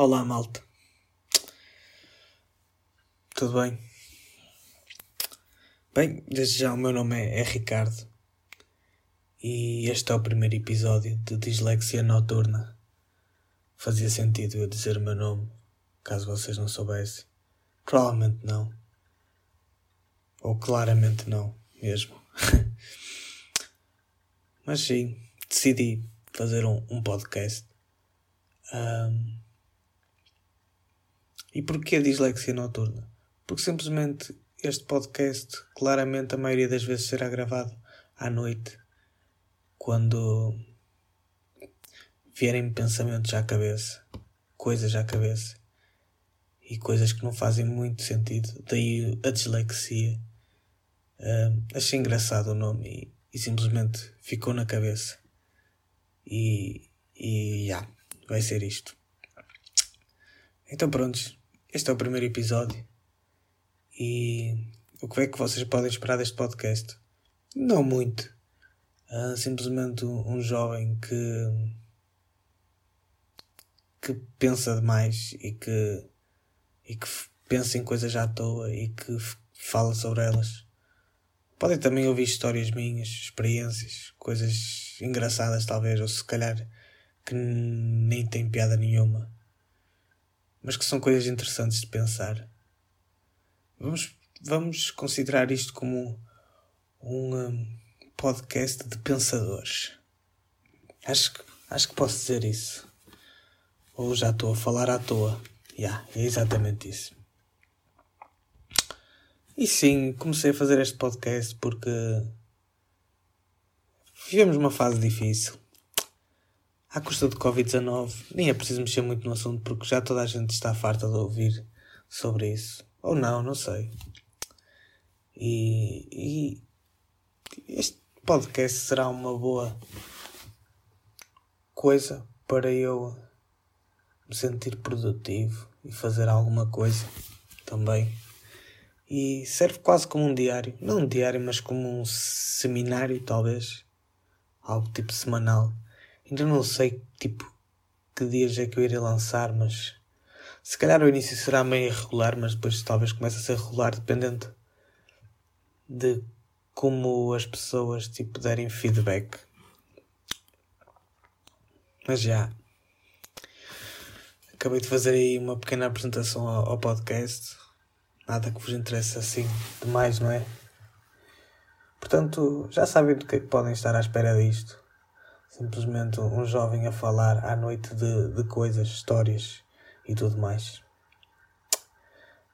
Olá, malta. Tudo bem? Bem, desde já o meu nome é, é Ricardo e este é o primeiro episódio de Dislexia Noturna. Fazia sentido eu dizer o meu nome, caso vocês não soubessem. Provavelmente não. Ou claramente não, mesmo. Mas sim, decidi fazer um, um podcast. Um, e porquê dislexia noturna? Porque simplesmente este podcast, claramente a maioria das vezes será gravado à noite, quando vierem pensamentos à cabeça, coisas à cabeça e coisas que não fazem muito sentido. Daí a dislexia. Uh, achei engraçado o nome e, e, simplesmente ficou na cabeça. E, e yeah, vai ser isto. Então, prontos, este é o primeiro episódio. E o que é que vocês podem esperar deste podcast? Não muito. Uh, simplesmente um, um jovem que que pensa demais e que e que pensa em coisas à toa e que fala sobre elas. Podem também ouvir histórias minhas, experiências, coisas engraçadas talvez, ou se calhar que nem tem piada nenhuma, mas que são coisas interessantes de pensar. Vamos, vamos considerar isto como um, podcast de pensadores. Acho que, acho que posso dizer isso. Ou já estou a falar à toa. Yeah, é exatamente isso. E sim, comecei a fazer este podcast porque vivemos uma fase difícil. À custa de Covid-19, nem é preciso mexer muito no assunto porque já toda a gente está farta de ouvir sobre isso. Ou não, não sei. E, e este podcast será uma boa coisa para eu me sentir produtivo e fazer alguma coisa também. E serve quase como um diário. Não um diário, mas como um seminário, talvez. Algo tipo semanal. Ainda não sei, tipo, que dias é que eu irei lançar, mas. Se calhar o início será meio irregular, mas depois talvez comece a ser regular, dependendo de como as pessoas, tipo, derem feedback. Mas já. Acabei de fazer aí uma pequena apresentação ao podcast. Nada que vos interesse assim demais, não é? Portanto, já sabem do que é que podem estar à espera disto. Simplesmente um jovem a falar à noite de, de coisas, histórias e tudo mais.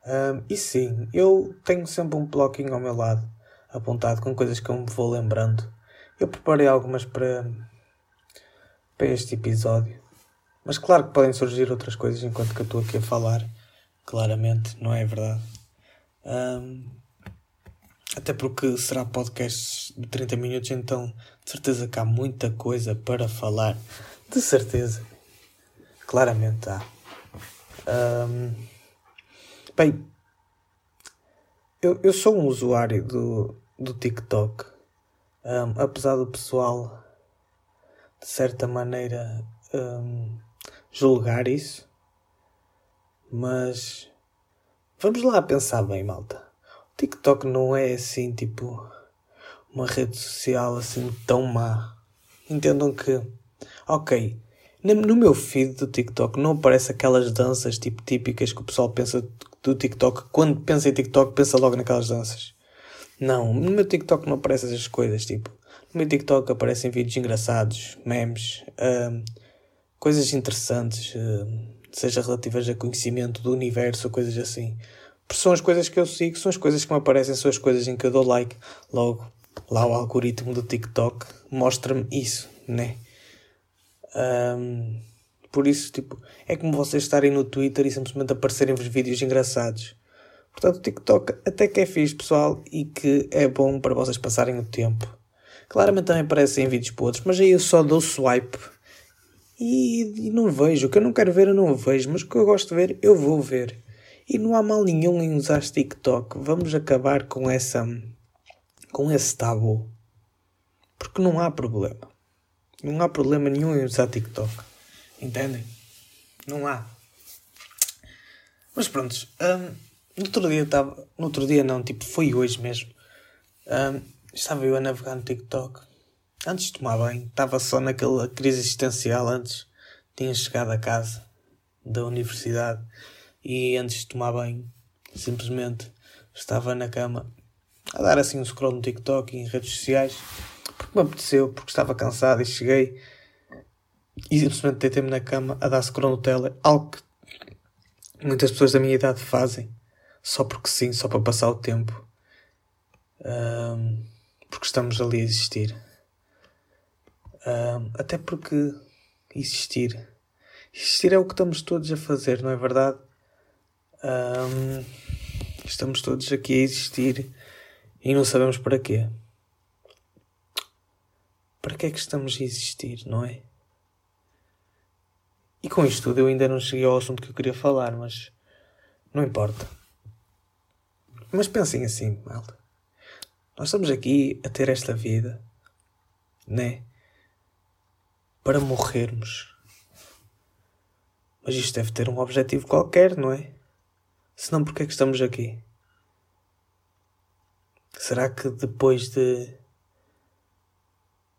Um, e sim, eu tenho sempre um bloquinho ao meu lado, apontado com coisas que eu me vou lembrando. Eu preparei algumas para, para este episódio. Mas claro que podem surgir outras coisas enquanto que eu estou aqui a falar. Claramente, não é verdade? Um, até porque será podcast de 30 minutos, então de certeza que há muita coisa para falar. De certeza. Claramente há. Um, bem, eu, eu sou um usuário do, do TikTok. Um, apesar do pessoal, de certa maneira, um, julgar isso, mas vamos lá pensar bem, malta. TikTok não é assim, tipo, uma rede social assim tão má. Entendam que, ok, no meu feed do TikTok não aparece aquelas danças tipo típicas que o pessoal pensa do TikTok. Quando pensa em TikTok, pensa logo naquelas danças. Não, no meu TikTok não aparecem essas coisas. Tipo, no meu TikTok aparecem vídeos engraçados, memes. Uh, coisas interessantes, eh, seja relativas a conhecimento do universo ou coisas assim. Porque são as coisas que eu sigo, são as coisas que me aparecem, são as coisas em que eu dou like. Logo, lá o algoritmo do TikTok mostra-me isso, né? Um, por isso, tipo, é como vocês estarem no Twitter e simplesmente aparecerem-vos vídeos engraçados. Portanto, o TikTok até que é fixe, pessoal, e que é bom para vocês passarem o tempo. Claramente também aparecem vídeos outros, mas aí eu só dou swipe e, e, não vejo. O que eu não quero ver, eu não vejo. Mas o que eu gosto de ver, eu vou ver. E não há mal nenhum em usar TikTok. Vamos acabar com essa. com esse tabu. Porque não há problema. Não há problema nenhum em usar TikTok. Entendem? Não há. Mas pronto, um, no outro dia estava. No outro dia não, tipo, foi hoje mesmo. Um, estava eu a navegar no TikTok. Antes de tomar banho, estava só naquela crise existencial antes. Tinha chegado a casa da universidade e antes de tomar banho, simplesmente estava na cama a dar assim um scroll no TikTok e em redes sociais porque me apeteceu, porque estava cansado e cheguei e simplesmente deitei-me na cama a dar scroll no tele, algo que muitas pessoas da minha idade fazem só porque sim, só para passar o tempo. Um, porque estamos ali a existir. Um, até porque existir. Existir é o que estamos todos a fazer, não é verdade? Um, estamos todos aqui a existir e não sabemos para quê. Para que é que estamos a existir, não é? E com isto tudo eu ainda não cheguei ao assunto que eu queria falar, mas não importa. Mas pensem assim, malta. Nós estamos aqui a ter esta vida, né? Para morrermos. Mas isto deve ter um objetivo qualquer, não é? Senão, porque é que estamos aqui? Será que depois de.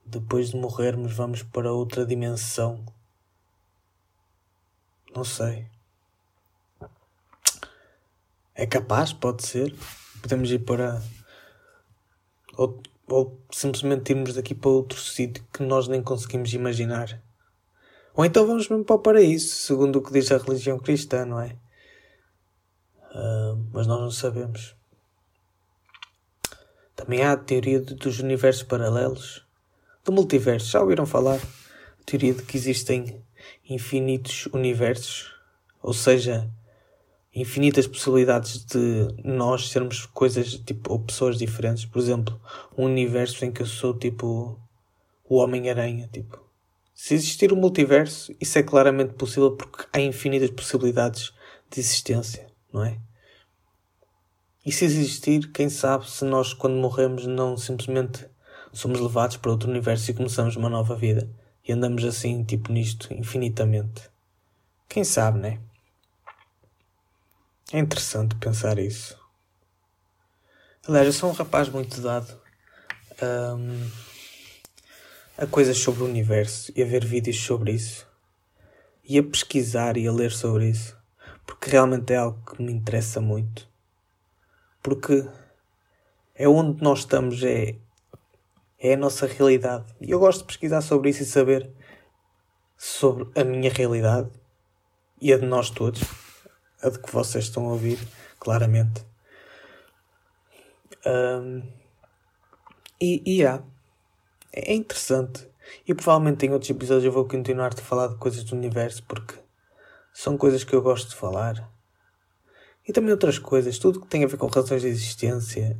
Depois de morrermos, vamos para outra dimensão? Não sei. É capaz, pode ser. Podemos ir para. Ou, ou simplesmente irmos daqui para outro sítio que nós nem conseguimos imaginar. Ou então vamos mesmo para o paraíso, segundo o que diz a religião cristã, não é? Uh, mas nós não sabemos. Também há a teoria dos universos paralelos, do multiverso. Já ouviram falar? A teoria de que existem infinitos universos, ou seja, infinitas possibilidades de nós sermos coisas tipo ou pessoas diferentes. Por exemplo, um universo em que eu sou tipo o Homem-Aranha, tipo. Se existir um multiverso, isso é claramente possível porque há infinitas possibilidades de existência, não é? E se existir, quem sabe se nós, quando morremos, não simplesmente somos levados para outro universo e começamos uma nova vida e andamos assim, tipo nisto, infinitamente. Quem sabe, né? É interessante pensar isso. Aliás, eu sou um rapaz muito dado um, a coisas sobre o universo e a ver vídeos sobre isso e a pesquisar e a ler sobre isso porque realmente é algo que me interessa muito. Porque é onde nós estamos, é, é a nossa realidade. E eu gosto de pesquisar sobre isso e saber sobre a minha realidade e a de nós todos a de que vocês estão a ouvir, claramente. Um, e, e. É interessante. E provavelmente em outros episódios eu vou continuar a falar de coisas do universo porque são coisas que eu gosto de falar. E também outras coisas, tudo que tem a ver com razões de existência,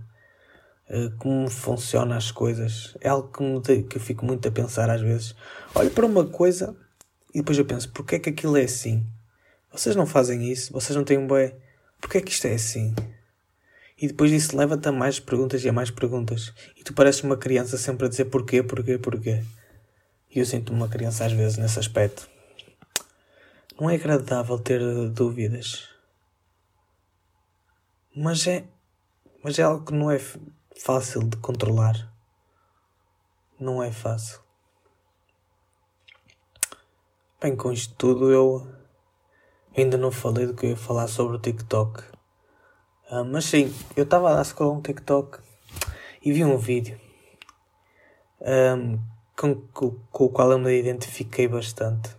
eh, como funcionam as coisas. É algo que, me, que eu fico muito a pensar às vezes. Olho para uma coisa e depois eu penso, porquê é que aquilo é assim? Vocês não fazem isso? Vocês não têm um bem? Porquê é que isto é assim? E depois disso leva-te a mais perguntas e a mais perguntas. E tu pareces uma criança sempre a dizer porquê, porquê, porquê. E eu sinto-me uma criança às vezes nesse aspecto. Não é agradável ter dúvidas. Mas é. Mas é algo que não é fácil de controlar. Não é fácil. Bem, com isto tudo eu Ainda não falei do que eu ia falar sobre o TikTok. Uh, mas sim, eu estava a dar no TikTok e vi um vídeo um, com, com, com, o qual eu me identifiquei bastante.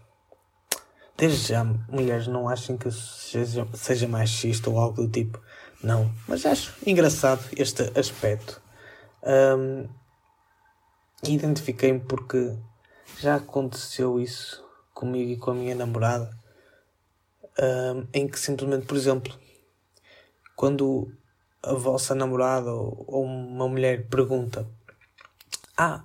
Desde já, mulheres não achem que seja, seja machista ou algo do tipo. Não, mas acho engraçado este aspecto. Um, Identifiquei-me porque já aconteceu isso comigo e com a minha namorada um, em que simplesmente, por exemplo, quando a vossa namorada ou, ou uma mulher pergunta: Ah,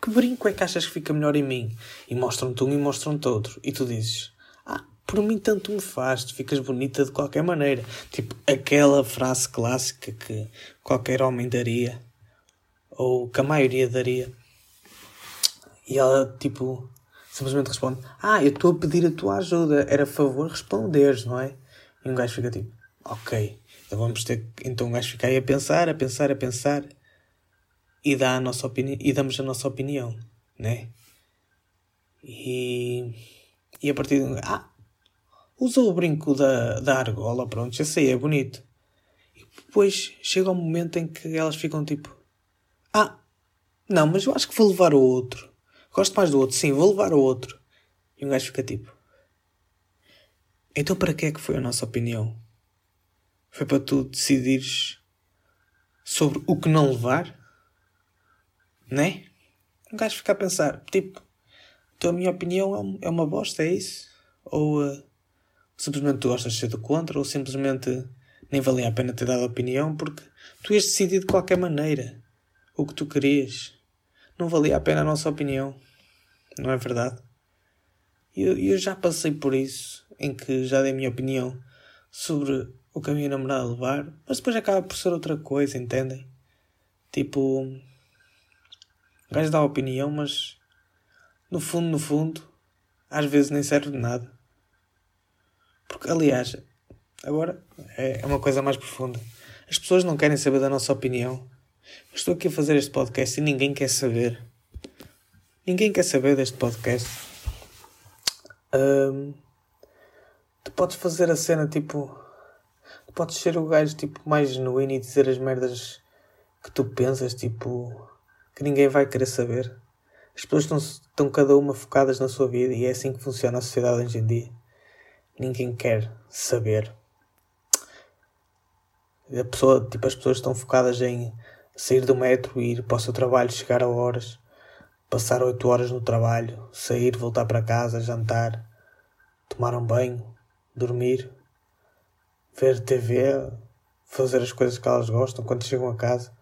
que brinco é que achas que fica melhor em mim? E mostram-te um e mostram-te outro. E tu dizes: Ah, por mim tanto me faz, tu ficas bonita de qualquer maneira. Tipo, aquela frase clássica que qualquer homem daria, ou que a maioria daria. E ela, tipo, simplesmente responde: Ah, eu estou a pedir a tua ajuda. Era favor responderes, não é? E um gajo fica tipo, ok, então vamos ter. Então um gajo fica aí a pensar, a pensar, a pensar e dá a nossa opinião e damos a nossa opinião, né? E, e a partir de. Ah! Usou o brinco da, da argola, pronto, já sei, é bonito. E depois chega um momento em que elas ficam tipo: Ah, não, mas eu acho que vou levar o outro. Gosto mais do outro, sim, vou levar o outro. E um gajo fica tipo: Então para que é que foi a nossa opinião? Foi para tu decidires sobre o que não levar? Né? Um gajo fica a pensar, tipo, então a minha opinião é, é uma bosta, é isso? Ou uh, simplesmente tu gostas de ser do contra, ou simplesmente nem valia a pena ter dado opinião porque tu ias decidir de qualquer maneira o que tu querias. Não valia a pena a nossa opinião. Não é verdade? Eu, eu já passei por isso, em que já dei a minha opinião sobre o que a levar, mas depois acaba por ser outra coisa, entendem? Tipo, o gajo dá opinião, mas no fundo, no fundo, às vezes nem serve de nada. Porque, aliás, agora é, é uma coisa mais profunda. As pessoas não querem saber da nossa opinião. Eu estou aqui a fazer este podcast e ninguém quer saber. Ninguém quer saber deste podcast. Tu podes fazer a cena tipo. Tu podes ser o gajo tipo mais genuíno e dizer as merdas que tu pensas, tipo que ninguém vai querer saber. As pessoas estão, estão cada uma focadas na sua vida e é assim que funciona a sociedade hoje em dia. Ninguém quer saber. A pessoa, tipo, as pessoas estão focadas em sair do metro, ir para o seu trabalho, chegar a horas, passar 8 horas no trabalho, sair, voltar para casa, jantar, tomar um banho, dormir, ver TV, fazer as coisas que elas gostam quando chegam a casa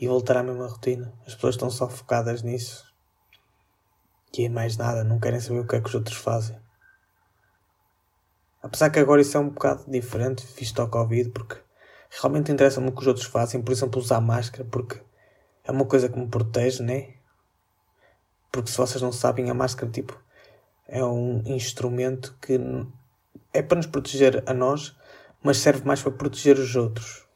e voltar à mesma rotina. As pessoas estão só focadas nisso. E é mais nada, não querem saber o que é que os outros fazem. Apesar que agora isso é um bocado diferente, visto ao Covid, porque realmente interessa-me o que os outros fazem, por exemplo, usar máscara, porque é uma coisa que me protege, né? Porque se vocês não sabem, a máscara, tipo, é um instrumento que é para nos proteger a nós, mas serve mais para proteger os outros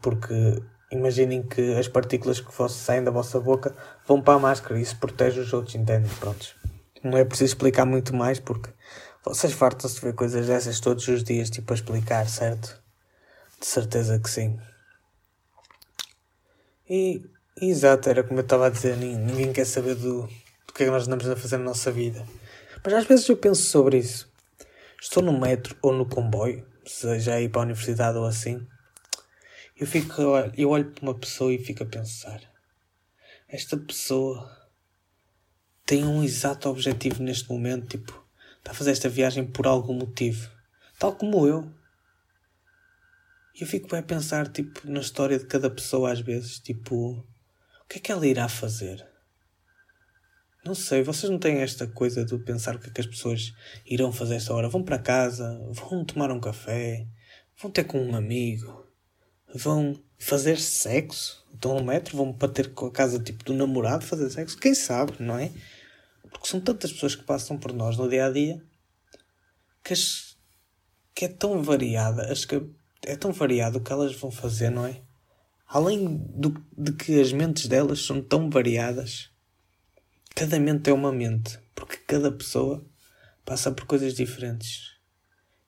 porque imaginem que as partículas que saem da vossa boca vão para a máscara e isso protege os outros, entendem? Prontos. Não é preciso explicar muito mais porque vocês fartam-se de ver coisas dessas todos os dias, tipo a explicar, certo? De certeza que sim. E, exato, era como eu estava a dizer, ninguém quer saber do, do que é que nós andamos a fazer na nossa vida. Mas às vezes eu penso sobre isso. Estou no metro ou no comboio, seja aí para a universidade ou assim, eu fico, eu olho para uma pessoa e fico a pensar: esta pessoa tem um exato objetivo neste momento, tipo, está a fazer esta viagem por algum motivo, tal como eu. E eu fico a pensar, tipo, na história de cada pessoa às vezes, tipo, o que é que ela irá fazer? Não sei, vocês não têm esta coisa de pensar o que é que as pessoas irão fazer esta hora? Vão para casa, vão tomar um café, vão ter com um amigo, vão fazer sexo, estão no metro, vão bater com a casa tipo do namorado fazer sexo, quem sabe, não é? Porque são tantas pessoas que passam por nós no dia a dia que, as, que é tão variada, as que é tão variado o que elas vão fazer, não é? Além do, de que as mentes delas são tão variadas, cada mente é uma mente, porque cada pessoa passa por coisas diferentes.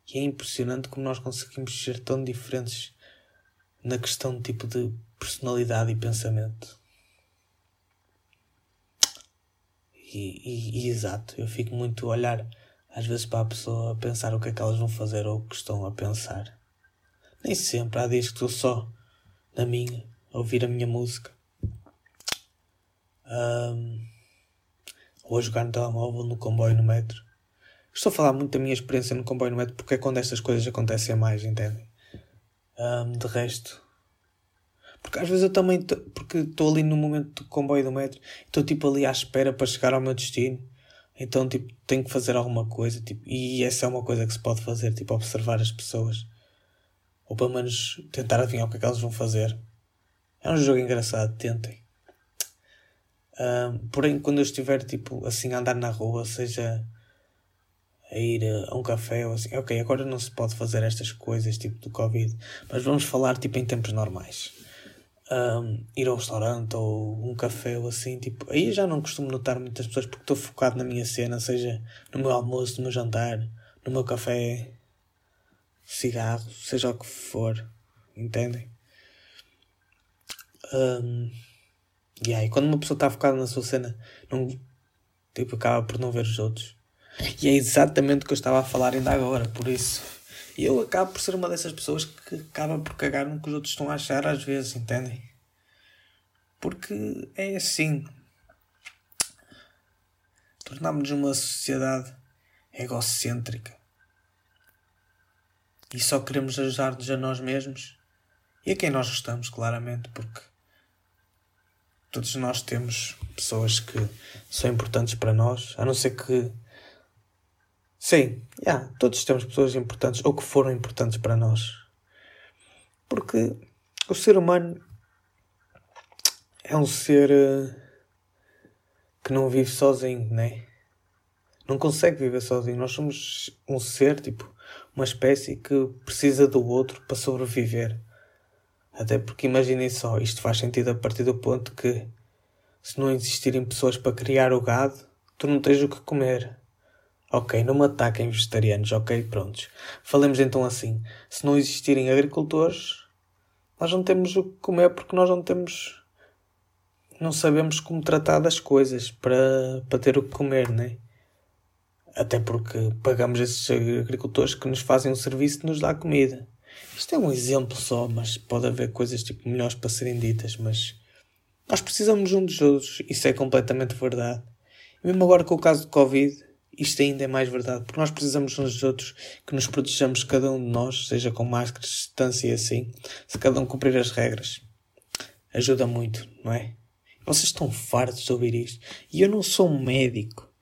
E é impressionante como nós conseguimos ser tão diferentes na questão tipo de personalidade e pensamento. E, e, e, exato, eu fico muito a olhar às vezes para a pessoa a pensar o que é que elas vão fazer ou o que estão a pensar. Nem sempre, há dias que estou só na minha, a ouvir a minha música. Um, ou a jogar no telemóvel, no comboio, no metro. Estou a falar muito da minha experiência no comboio no metro porque é quando estas coisas acontecem mais, entendem? Um, de resto, porque às vezes eu também, porque estou ali no momento do comboio do metro, estou tipo ali à espera para chegar ao meu destino. Então, tipo, tenho que fazer alguma coisa, tipo, e essa é uma coisa que se pode fazer, tipo, observar as pessoas. Ou pelo menos tentar adivinhar o que é que elas vão fazer. É um jogo engraçado, tentem. porém, quando eu estiver, tipo, assim, a andar na rua, seja a ir a um café ou assim. Ok, agora não se pode fazer estas coisas tipo do Covid, mas vamos falar tipo em tempos normais. Um, ir ao restaurante ou um café ou assim, tipo, aí já não costumo notar muitas pessoas porque estou focado na minha cena, seja no meu almoço, no meu jantar, no meu café, cigarro, seja o que for, entendem? Um, yeah, e quando uma pessoa está focada na sua cena, não, tipo, acaba por não ver os outros. E é exatamente o que eu estava a falar ainda agora, por isso. eu acabo por ser uma dessas pessoas que acaba por cagar no que os outros estão a achar às vezes, entendem? Porque é assim. Tornámos-nos uma sociedade egocêntrica. E só queremos ajudar-nos a nós mesmos e a quem nós gostamos, claramente, porque todos nós temos pessoas que são importantes para nós, a não ser que Sim, yeah, todos temos pessoas importantes ou que foram importantes para nós. Porque o ser humano é um ser uh, que não vive sozinho, né? Não consegue viver sozinho. Nós somos um ser, tipo, uma espécie que precisa do outro para sobreviver. Até porque imaginem só, isto faz sentido a partir do ponto que se não existirem pessoas para criar o gado, tu não tens o que comer. Ok, não me ataquem vegetarianos, ok, prontos. Falemos então assim: se não existirem agricultores, nós não temos o que comer porque nós não temos. Não sabemos como tratar das coisas para, para ter o que comer, né? Até porque pagamos esses agricultores que nos fazem um serviço e nos dá comida. Isto é um exemplo só, mas pode haver coisas tipo melhores para serem ditas, mas nós precisamos uns dos outros, isso é completamente verdade. E mesmo agora com o caso do Covid, isto ainda é mais verdade, porque nós precisamos uns dos outros que nos protejamos cada um de nós, seja com máscaras, distância e assim, se cada um cumprir as regras. Ajuda muito, não é? Vocês estão fartos de ouvir isto. E eu não sou médico,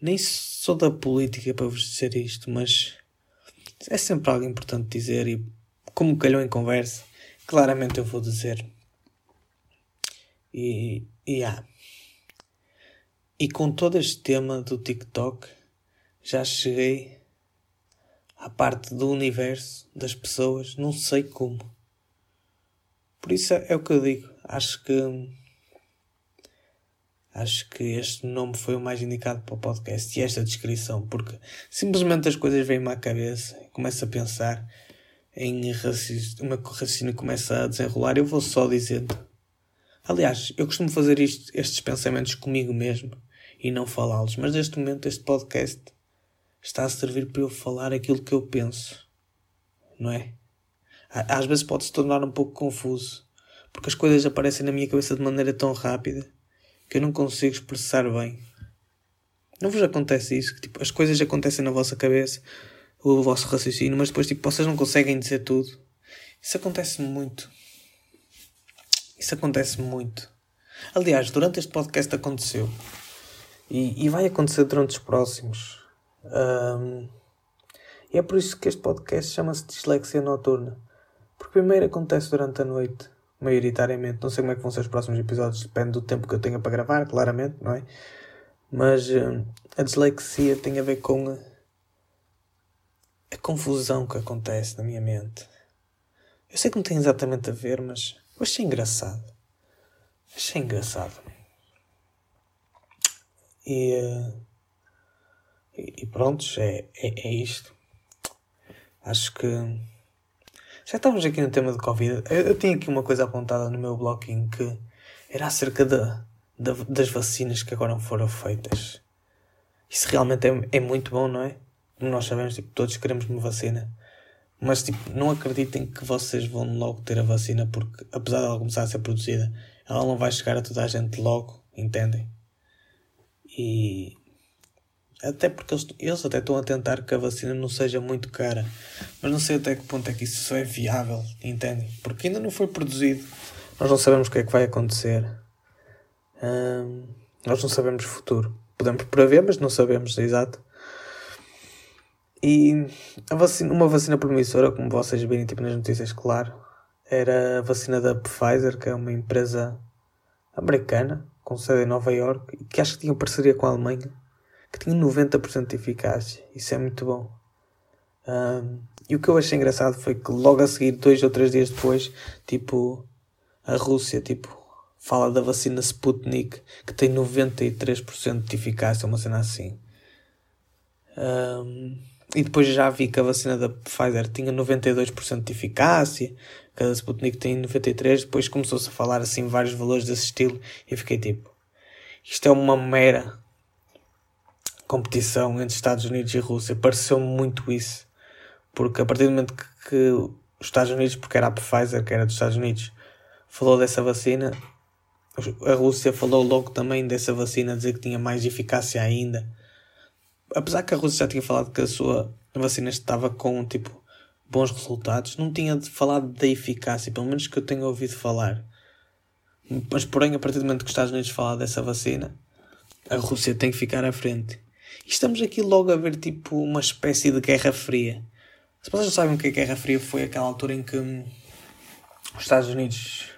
nem sou da política para vos dizer isto, mas é sempre algo importante dizer e, como calhou em conversa, claramente eu vou dizer. E, e há. E com todo este tema do TikTok, já cheguei à parte do universo das pessoas, não sei como. Por isso é o que eu digo. Acho que acho que este nome foi o mais indicado para o podcast e esta descrição, porque simplesmente as coisas vêm-me à cabeça, começo a pensar em raciocínio, o meu raciocínio começa a desenrolar, eu vou só dizendo. Aliás, eu costumo fazer isto, estes pensamentos comigo mesmo e não falá-los. Mas neste momento este podcast está a servir para eu falar aquilo que eu penso, não é? Às vezes pode se tornar um pouco confuso, porque as coisas aparecem na minha cabeça de maneira tão rápida que eu não consigo expressar bem. Não vos acontece isso? Que, tipo, as coisas acontecem na vossa cabeça, o vosso raciocínio, mas depois tipo, vocês não conseguem dizer tudo. Isso acontece muito. Isso acontece muito. Aliás, durante este podcast aconteceu. E, e vai acontecer durante os próximos. Um, e é por isso que este podcast chama-se Dislexia Noturna. Porque primeiro acontece durante a noite, maioritariamente. Não sei como é que vão ser os próximos episódios, depende do tempo que eu tenha para gravar, claramente, não é? Mas um, a dislexia tem a ver com a, a confusão que acontece na minha mente. Eu sei que não tem exatamente a ver, mas eu achei engraçado. Achei engraçado. E, e, pronto, é, é, é isto. Acho que já estávamos aqui no tema de Covid. Eu, eu tinha aqui uma coisa apontada no meu bloquinho que era acerca da, da, das vacinas que agora foram feitas. Isso realmente é, é muito bom, não é? Como nós sabemos, tipo, todos queremos uma vacina. Mas tipo, não acreditem que vocês vão logo ter a vacina porque apesar de ela começar a ser produzida, ela não vai chegar a toda a gente logo, entendem? E até porque eles, eles até estão a tentar que a vacina não seja muito cara. Mas não sei até que ponto é que isso é viável, entendem? Porque ainda não foi produzido. Nós não sabemos o que é que vai acontecer. Hum, nós não sabemos o futuro. Podemos prever, mas não sabemos, exato. E a vacina, uma vacina promissora, como vocês virem tipo, nas notícias, claro, era a vacina da Pfizer, que é uma empresa americana com sede em Nova York, que acho que tinha parceria com a Alemanha, que tinha 90% de eficácia. Isso é muito bom. Um, e o que eu achei engraçado foi que logo a seguir, dois ou três dias depois, tipo, a Rússia, tipo, fala da vacina Sputnik, que tem 93% de eficácia, uma cena assim. Um, e depois já vi que a vacina da Pfizer tinha 92% de eficácia, que a Sputnik tem 93%, depois começou-se a falar assim vários valores desse estilo, e fiquei tipo, isto é uma mera competição entre Estados Unidos e Rússia, pareceu-me muito isso. Porque a partir do momento que, que os Estados Unidos, porque era a Pfizer, que era dos Estados Unidos, falou dessa vacina, a Rússia falou logo também dessa vacina, dizer que tinha mais eficácia ainda. Apesar que a Rússia já tinha falado que a sua vacina estava com tipo bons resultados, não tinha falado da eficácia, pelo menos que eu tenha ouvido falar. Mas porém, a partir do momento que os Estados Unidos falam dessa vacina, a Rússia tem que ficar à frente. E estamos aqui logo a ver tipo uma espécie de guerra fria. Se vocês não sabem o que é Guerra Fria, foi aquela altura em que hum, os Estados Unidos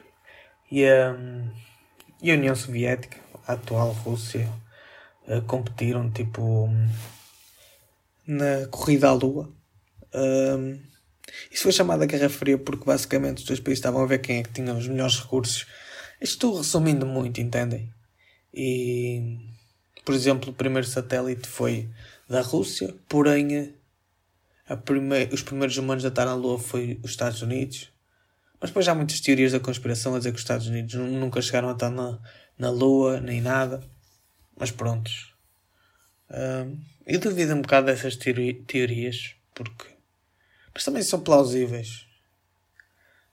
e a, hum, e a União Soviética, a atual Rússia, uh, competiram tipo hum, na corrida à Lua. Um, isso foi chamada Guerra Fria porque basicamente os dois países estavam a ver quem é que tinha os melhores recursos. Estou resumindo muito, entendem? E, por exemplo, o primeiro satélite foi da Rússia, porém prime... os primeiros humanos a estar na Lua foi os Estados Unidos. Mas depois há muitas teorias da conspiração a dizer que os Estados Unidos nunca chegaram a estar na, na Lua, nem nada. Mas prontos. Um, eu duvido um bocado dessas teori teorias, porque. Mas também são plausíveis.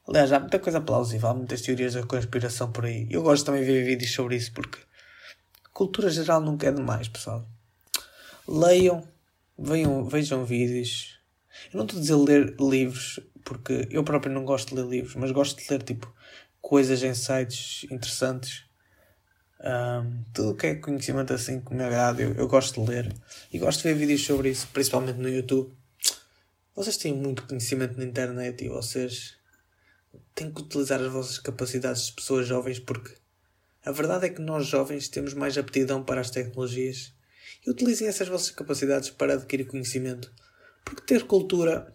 Aliás, há muita coisa plausível, há muitas teorias da conspiração por aí. Eu gosto também de ver vídeos sobre isso, porque. Cultura geral nunca é demais, pessoal. Leiam, vejam, vejam vídeos, eu não estou a dizer ler livros, porque eu próprio não gosto de ler livros, mas gosto de ler tipo coisas em sites interessantes. Um, tudo que é conhecimento assim que me agrada, eu, eu gosto de ler e gosto de ver vídeos sobre isso, principalmente no YouTube. Vocês têm muito conhecimento na internet e vocês têm que utilizar as vossas capacidades de pessoas jovens porque a verdade é que nós jovens temos mais aptidão para as tecnologias e utilizem essas vossas capacidades para adquirir conhecimento porque ter cultura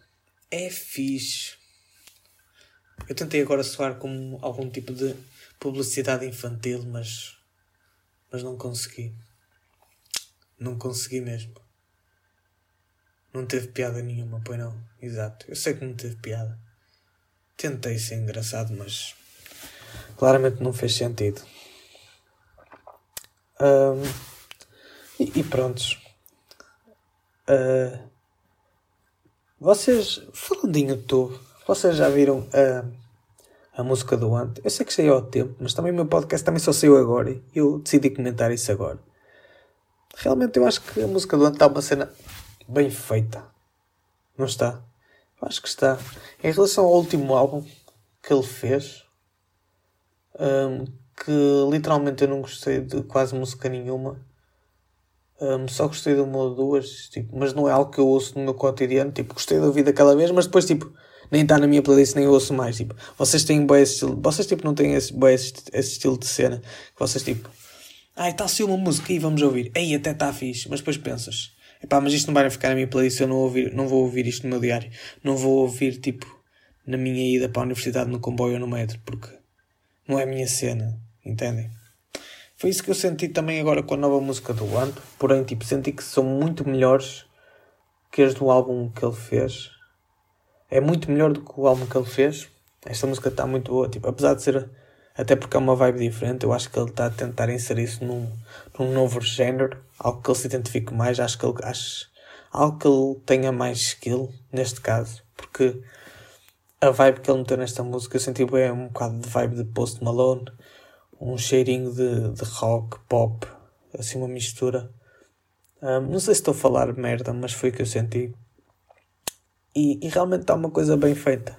é fixe. Eu tentei agora soar como algum tipo de publicidade infantil, mas. Mas não consegui. Não consegui mesmo. Não teve piada nenhuma, pois não. Exato. Eu sei que não teve piada. Tentei ser engraçado, mas. Claramente não fez sentido. Um, e, e prontos. Uh, vocês, falando em YouTube, vocês já viram a, a música do Ant? Eu sei que saiu ao tempo, mas também o meu podcast também só saiu agora e eu decidi comentar isso agora. Realmente eu acho que a música do Ant está uma cena bem feita. Não está? Eu acho que está. Em relação ao último álbum que ele fez, um, que literalmente eu não gostei de quase música nenhuma um, só gostei de uma ou duas, tipo, mas não é algo que eu ouço no meu cotidiano. Tipo, gostei de ouvir daquela vez, mas depois, tipo, nem está na minha playlist, nem ouço mais. Tipo, vocês têm bem esse estilo, vocês, tipo, não têm esse, bem esse, esse estilo de cena. Que vocês, tipo, ai, está a ser uma música e vamos ouvir. Ei, até está fixe, mas depois pensas, epá, mas isto não vai ficar na minha playlist, eu não, ouvir, não vou ouvir isto no meu diário. Não vou ouvir, tipo, na minha ida para a universidade no comboio ou no metro, porque não é a minha cena, entendem? Foi isso que eu senti também agora com a nova música do Anto. Porém, tipo, senti que são muito melhores que as do álbum que ele fez. É muito melhor do que o álbum que ele fez. Esta música está muito boa. Tipo, apesar de ser. Até porque é uma vibe diferente, eu acho que ele está a tentar inserir isso num, num novo género. Algo que ele se identifique mais. Acho que ele. Acho, algo que ele tenha mais skill, neste caso. Porque a vibe que ele meteu nesta música eu senti bem um bocado de vibe de Post Malone um cheirinho de, de rock, pop, assim uma mistura. Um, não sei se estou a falar merda, mas foi o que eu senti. E, e realmente está uma coisa bem feita.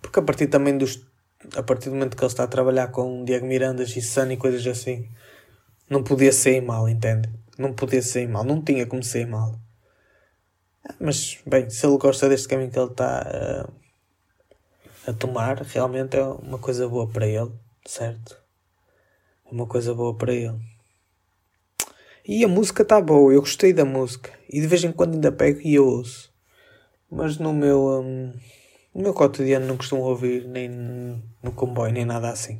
Porque a partir também dos. A partir do momento que ele está a trabalhar com Diego Mirandas e Sun e coisas assim, não podia sair mal, entende? Não podia sair mal, não tinha como sair mal. Mas, bem, se ele gosta deste caminho que ele está uh, a tomar, realmente é uma coisa boa para ele, certo? uma coisa boa para ele. E a música está boa, eu gostei da música. E de vez em quando ainda pego e eu ouço. Mas no meu, um, no meu cotidiano não costumo ouvir, nem no comboio, nem nada assim.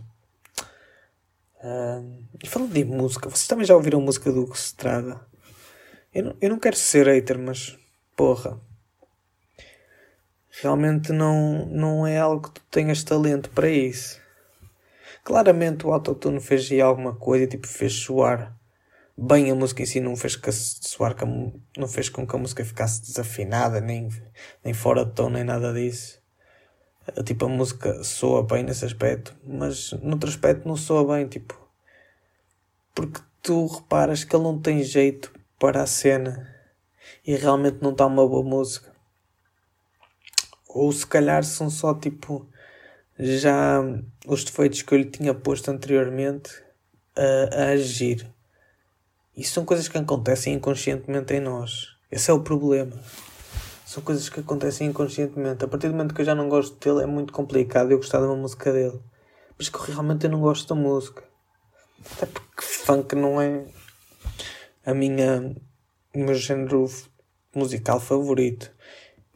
Um, e falando de música, vocês também já ouviram música do Hugo Estrada? Eu não, eu não quero ser hater, mas porra. Realmente não, não é algo que tu tenhas talento para isso. Claramente o autotune fez aí alguma coisa, tipo, fez soar bem a música em si, não fez que soar, não fez com que a música ficasse desafinada, nem, nem fora de tom, nem nada disso. Tipo, a música soa bem nesse aspecto, mas no outro aspecto não soa bem, tipo, porque tu reparas que ele não tem jeito para a cena e realmente não está uma boa música. Ou se calhar são só tipo já os defeitos que eu lhe tinha posto anteriormente a, a agir. Isso são coisas que acontecem inconscientemente em nós. Esse é o problema. São coisas que acontecem inconscientemente. A partir do momento que eu já não gosto dele, é muito complicado eu gostar de uma música dele. Mas que realmente eu não gosto da música. Até porque funk não é a minha, o meu género musical favorito.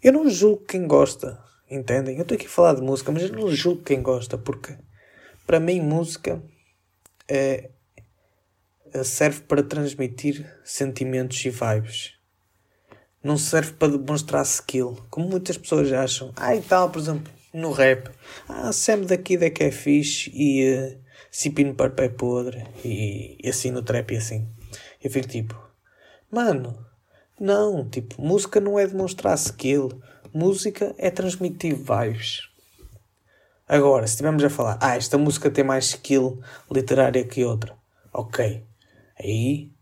Eu não julgo quem gosta. Entendem? Eu estou aqui a falar de música, mas eu não julgo quem gosta, porque para mim música é, serve para transmitir sentimentos e vibes. Não serve para demonstrar skill, como muitas pessoas acham. Ah, e tal, por exemplo, no rap. Ah, Sam daqui daqui é fixe e uh, Cipino para pé podre. E, e assim no trap e assim. Eu fico tipo, mano, não, tipo, música não é demonstrar skill música é transmitir vibes. Agora, se estivermos a falar, ah, esta música tem mais skill literária que outra, ok. Aí,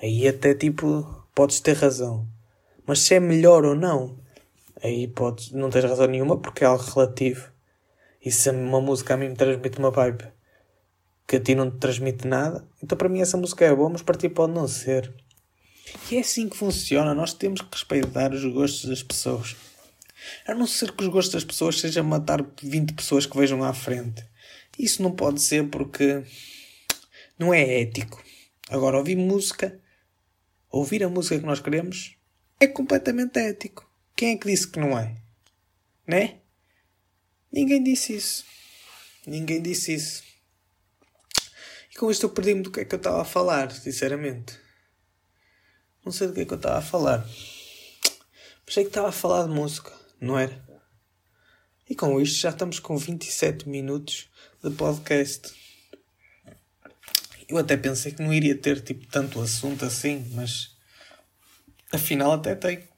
aí até tipo, podes ter razão. Mas se é melhor ou não, aí podes, não tens razão nenhuma porque é algo relativo. E se uma música a mim me transmite uma vibe que a ti não te transmite nada, então para mim essa música é boa, mas para ti pode não ser. E é assim que funciona. Nós temos que respeitar os gostos das pessoas. A não ser que os gostos das pessoas seja matar 20 pessoas que vejam à frente. Isso não pode ser porque não é ético. Agora, ouvir música, ouvir a música que nós queremos, é completamente ético. Quem é que disse que não é? Né? Ninguém disse isso. Ninguém disse isso. E com isto eu perdi-me do que é que eu estava a falar, sinceramente. Não sei do que é que eu estava a falar. Pensei que estava a falar de música, não era? E com isto já estamos com 27 minutos de podcast. Eu até pensei que não iria ter tipo tanto assunto assim, mas afinal até tem.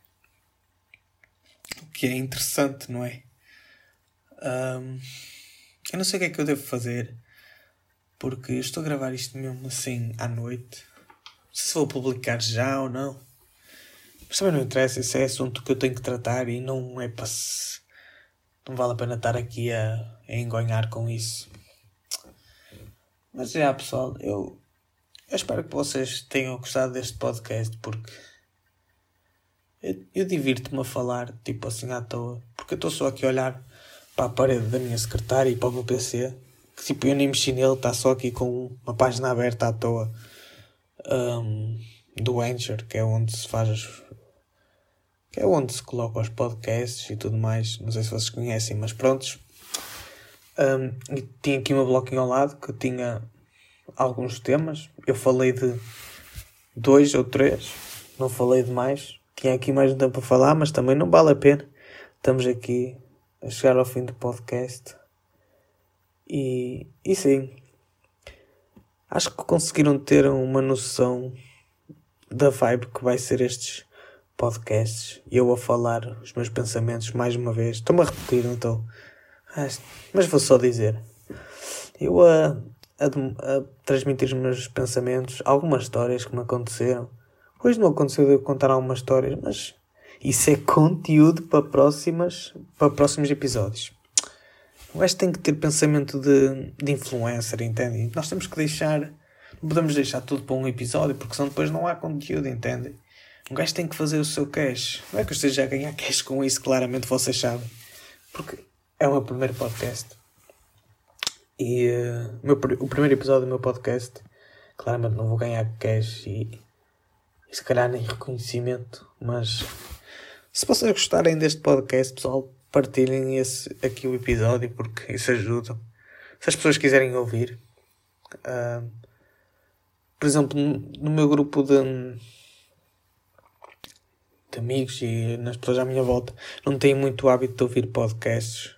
O que é interessante, não é? Um, eu não sei o que é que eu devo fazer porque estou a gravar isto mesmo assim à noite se vou publicar já ou não. Mas também não interessa, esse é assunto que eu tenho que tratar e não é para se. Não vale a pena estar aqui a, a engonhar com isso. Mas já pessoal, eu, eu espero que vocês tenham gostado deste podcast porque eu, divirto-me a falar, tipo assim à toa, porque eu estou só aqui a olhar para a parede da minha secretária e para o meu PC, que tipo eu nem mexi nele, está só aqui com uma página aberta à toa um, do Anchor, que é onde se faz. que é onde se coloca os podcasts e tudo mais. Não sei se vocês conhecem, mas prontos. Um, e tinha aqui uma bloquinho ao lado que tinha alguns temas. Eu falei de dois ou três, não falei de mais. Tinha aqui mais um tempo para falar, mas também não vale a pena. Estamos aqui a chegar ao fim do podcast. E, e sim, acho que conseguiram ter uma noção da vibe que vai ser estes podcasts. Eu a falar os meus pensamentos mais uma vez. Estou-me a repetir, não estou? Mas vou só dizer. Eu a, a, a, transmitir os meus pensamentos, algumas histórias que me aconteceram. Hoje não aconteceu de eu contar algumas histórias, mas isso é conteúdo para, próximas, para próximos episódios. O gajo tem que ter pensamento de, de influencer, entende? Nós temos que deixar. Não podemos deixar tudo para um episódio, porque senão depois não há conteúdo, entende? Um gajo tem que fazer o seu cash. Não é que eu esteja a ganhar cash com isso, claramente vocês sabem. Porque é o meu primeiro podcast. E uh, meu, o primeiro episódio do meu podcast Claramente não vou ganhar cash e, e se calhar nem reconhecimento, mas se vocês gostarem deste podcast, pessoal, partilhem esse, aqui o episódio porque isso ajuda. Se as pessoas quiserem ouvir, uh, por exemplo, no meu grupo de, de amigos e nas pessoas à minha volta, não tenho muito hábito de ouvir podcasts.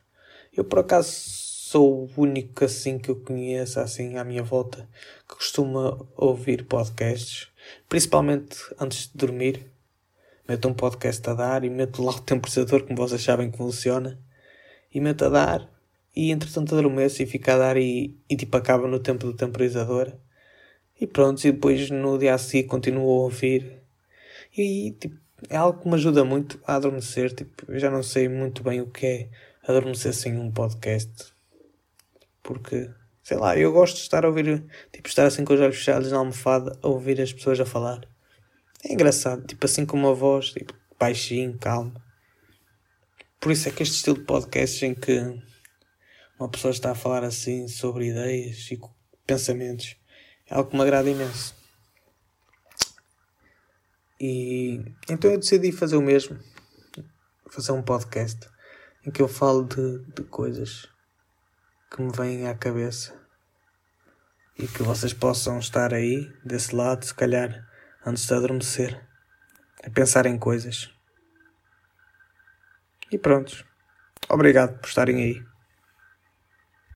Eu, por acaso, sou o único assim que eu conheço, assim, à minha volta, que costuma ouvir podcasts, principalmente antes de dormir. Meto um podcast a dar e meto lá o temporizador, como vocês sabem que funciona, e meto a dar, e entretanto adormeço e fica a dar e, e tipo acaba no tempo do temporizador. E pronto, e depois no dia a seguir continuo a ouvir. E tipo, é algo que me ajuda muito a adormecer. Tipo, eu já não sei muito bem o que é adormecer sem um podcast. Porque, sei lá, eu gosto de estar a ouvir, tipo, estar assim com os olhos fechados na almofada a ouvir as pessoas a falar. É engraçado, tipo, assim com uma voz, tipo, baixinho, calmo. Por isso é que este estilo de podcast em que uma pessoa está a falar assim sobre ideias e pensamentos é algo que me agrada imenso. E então eu decidi fazer o mesmo, fazer um podcast em que eu falo de, de coisas que me vêm à cabeça e que vocês possam estar aí desse lado, se calhar antes de adormecer, a pensar em coisas. E pronto. Obrigado por estarem aí.